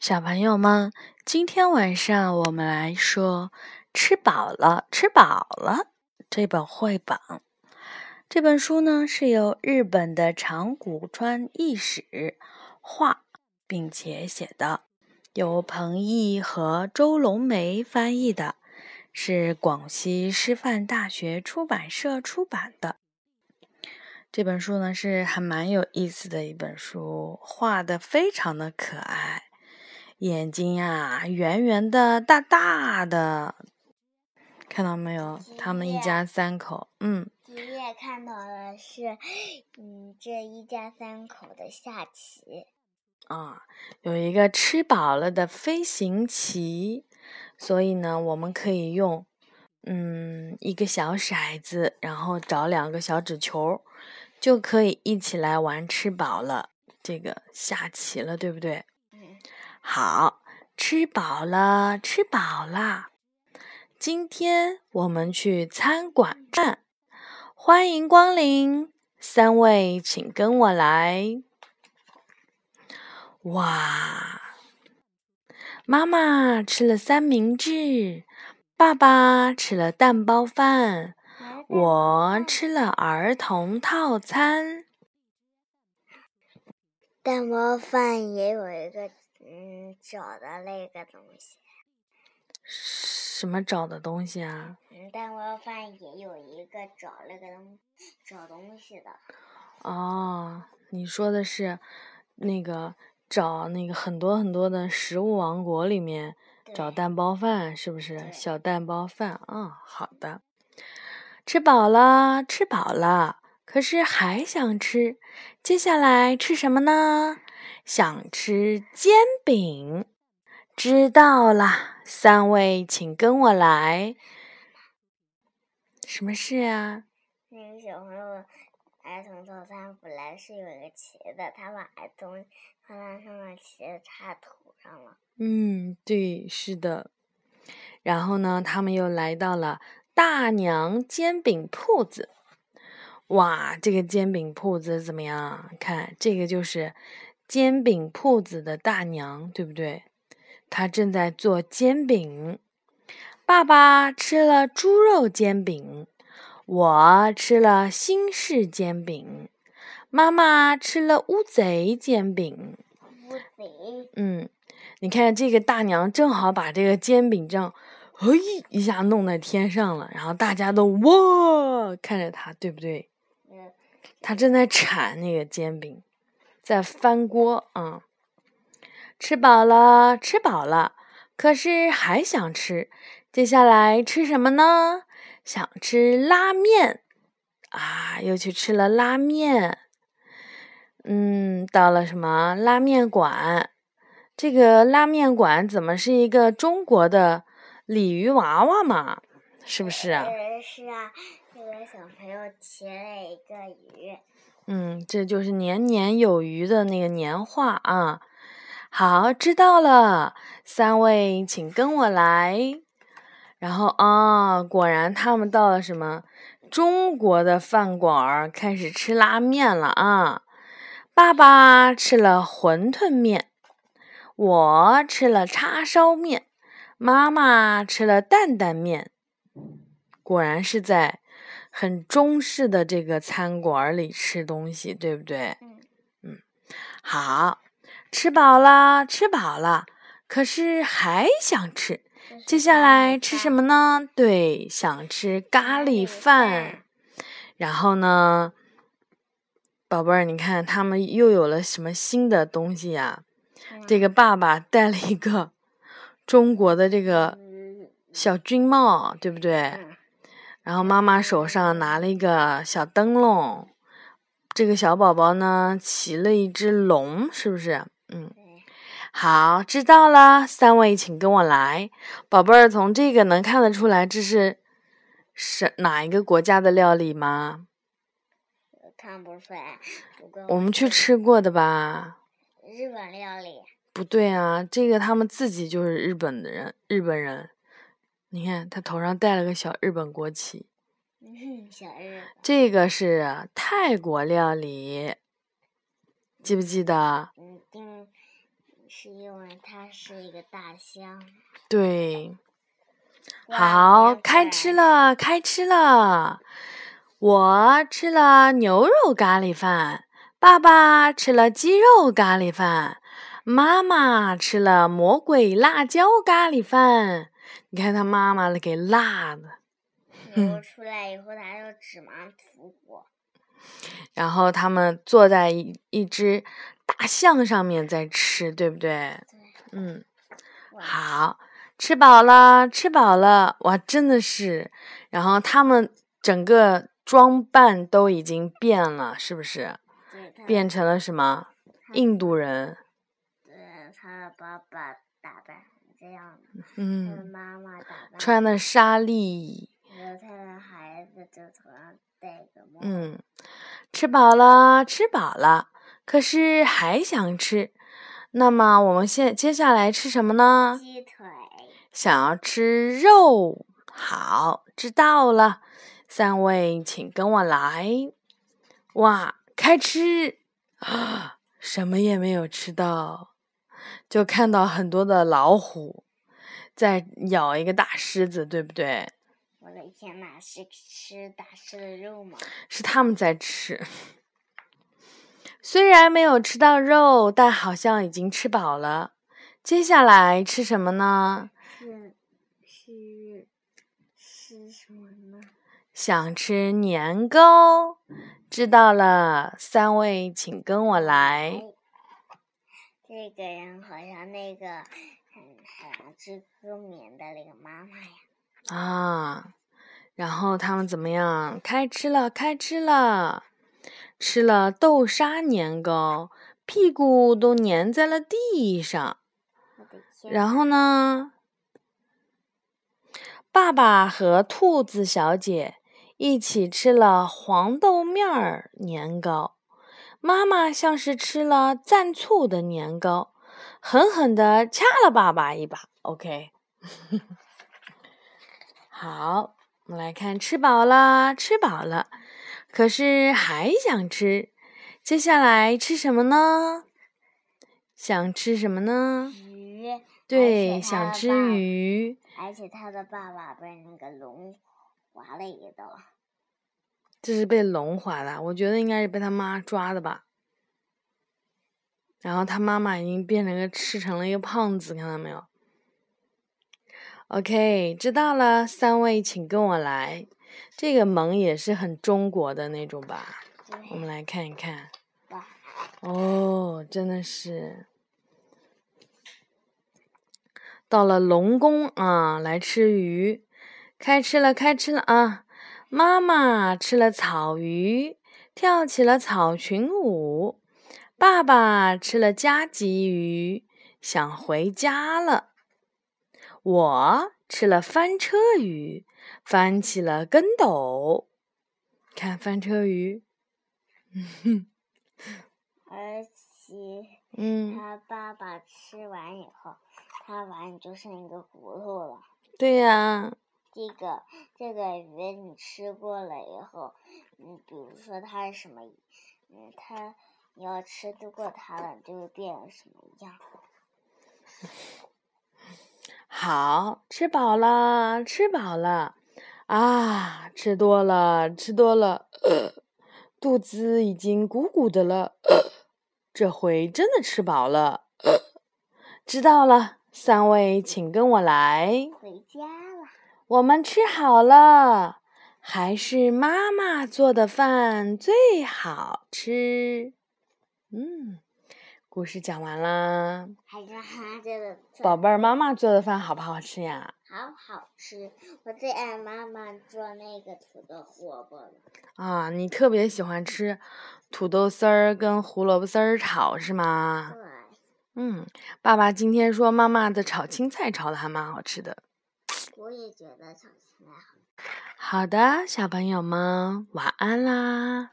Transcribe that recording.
小朋友们，今天晚上我们来说《吃饱了，吃饱了》这本绘本。这本书呢是由日本的长谷川义史画，并且写的，由彭毅和周龙梅翻译的，是广西师范大学出版社出版的。这本书呢是还蛮有意思的一本书，画的非常的可爱，眼睛呀圆圆的、大大的，看到没有？他们一家三口，嗯。今天看到的是，嗯，这一家三口的下棋。啊，有一个吃饱了的飞行棋，所以呢，我们可以用，嗯，一个小骰子，然后找两个小纸球。就可以一起来玩吃饱了这个下棋了，对不对？好，吃饱了，吃饱了。今天我们去餐馆站，欢迎光临，三位请跟我来。哇，妈妈吃了三明治，爸爸吃了蛋包饭。我吃了儿童套餐，蛋包饭也有一个嗯找的那个东西。什么找的东西啊？嗯，蛋包饭也有一个找那个东找东西的。哦，你说的是那个找那个很多很多的食物王国里面找蛋包饭，是不是小蛋包饭？啊，好的。吃饱了，吃饱了，可是还想吃。接下来吃什么呢？想吃煎饼。知道啦，三位请跟我来。什么事啊？那个小朋友儿童套餐本来是有一个旗的，他把儿童套餐上的旗插头上了。嗯，对，是的。然后呢，他们又来到了。大娘煎饼铺子，哇，这个煎饼铺子怎么样？看，这个就是煎饼铺子的大娘，对不对？她正在做煎饼。爸爸吃了猪肉煎饼，我吃了新式煎饼，妈妈吃了乌贼煎饼。乌贼。嗯，你看这个大娘正好把这个煎饼这样。嘿，一下弄在天上了，然后大家都哇看着她，对不对？嗯。她正在铲那个煎饼，在翻锅啊。吃饱了，吃饱了，可是还想吃。接下来吃什么呢？想吃拉面啊，又去吃了拉面。嗯，到了什么拉面馆？这个拉面馆怎么是一个中国的？鲤鱼娃娃嘛，是不是啊？是啊，这个小朋友骑了一个鱼。嗯，这就是年年有余的那个年画啊。好，知道了，三位请跟我来。然后啊，果然他们到了什么中国的饭馆，开始吃拉面了啊。爸爸吃了馄饨面，我吃了叉烧面。妈妈吃了担担面，果然是在很中式的这个餐馆里吃东西，对不对？嗯，好，吃饱了，吃饱了，可是还想吃。接下来吃什么呢？对，想吃咖喱饭。然后呢，宝贝儿，你看他们又有了什么新的东西呀？这个爸爸带了一个。中国的这个小军帽，对不对？然后妈妈手上拿了一个小灯笼，这个小宝宝呢骑了一只龙，是不是？嗯，好，知道了。三位请跟我来，宝贝儿，从这个能看得出来这是是哪一个国家的料理吗？看不出来。我们去吃过的吧？日本料理。不对啊，这个他们自己就是日本的人，日本人。你看他头上戴了个小日本国旗。小日。这个是泰国料理，记不记得？嗯，是因为它是一个大象。对，好，开吃了，开吃了。我吃了牛肉咖喱饭，爸爸吃了鸡肉咖喱饭，妈妈吃了魔鬼辣椒咖喱饭。你看他妈妈给辣的，牛出来以后，他就指芒吐火。然后他们坐在一一只大象上面在吃，对不对？对，嗯，好，吃饱了，吃饱了，哇，真的是。然后他们整个装扮都已经变了，是不是？对，变成了什么？印度人。对，他的爸爸打扮成这样的，嗯，妈妈打扮，穿的纱丽。他的孩子就头上戴个帽。嗯，吃饱了，吃饱了，可是还想吃。那么我们现接下来吃什么呢？鸡腿，想要吃肉，好，知道了。三位，请跟我来。哇，开吃啊！什么也没有吃到，就看到很多的老虎在咬一个大狮子，对不对？我的天呐，是吃大狮的肉吗？是他们在吃。虽然没有吃到肉，但好像已经吃饱了。接下来吃什么呢？是是是什么呢？想吃年糕，知道了。三位，请跟我来。这个人好像那个很很织歌棉的那个妈妈呀。啊，然后他们怎么样？开吃了，开吃了，吃了豆沙年糕，屁股都粘在了地上。然后呢？爸爸和兔子小姐一起吃了黄豆面儿年糕，妈妈像是吃了蘸醋的年糕，狠狠地掐了爸爸一把。OK，好，我们来看，吃饱了，吃饱了，可是还想吃。接下来吃什么呢？想吃什么呢？鱼。对，想吃。鱼。而且他的爸爸被那个龙划了一刀。这是被龙划的，我觉得应该是被他妈抓的吧。然后他妈妈已经变成个吃成了一个胖子，看到没有？OK，知道了，三位请跟我来。这个萌也是很中国的那种吧？我，们来看一看。哦，真的是。到了龙宫啊，来吃鱼，开吃了，开吃了啊！妈妈吃了草鱼，跳起了草裙舞；爸爸吃了加急鱼，想回家了。我吃了翻车鱼，翻起了跟斗。看翻车鱼，而且嗯，他爸爸吃完以后，他碗里就剩一个骨头了。对呀、这个这个鱼你吃过了以后，嗯，比如说它是什么，嗯，它你要吃得过它了，就会变成什么样？好吃饱了，吃饱了啊！吃多了，吃多了，呃，肚子已经鼓鼓的了。呃，这回真的吃饱了。呃，知道了，三位请跟我来。回家了。我们吃好了，还是妈妈做的饭最好吃。嗯，故事讲完啦。还是妈妈做的宝贝儿，妈妈做的饭好不好吃呀？好好吃，我最爱妈妈做那个土豆萝卜了。啊，你特别喜欢吃土豆丝儿跟胡萝卜丝儿炒是吗？对，嗯，爸爸今天说妈妈的炒青菜炒的还蛮好吃的。我也觉得小青菜好。好的，小朋友们，晚安啦。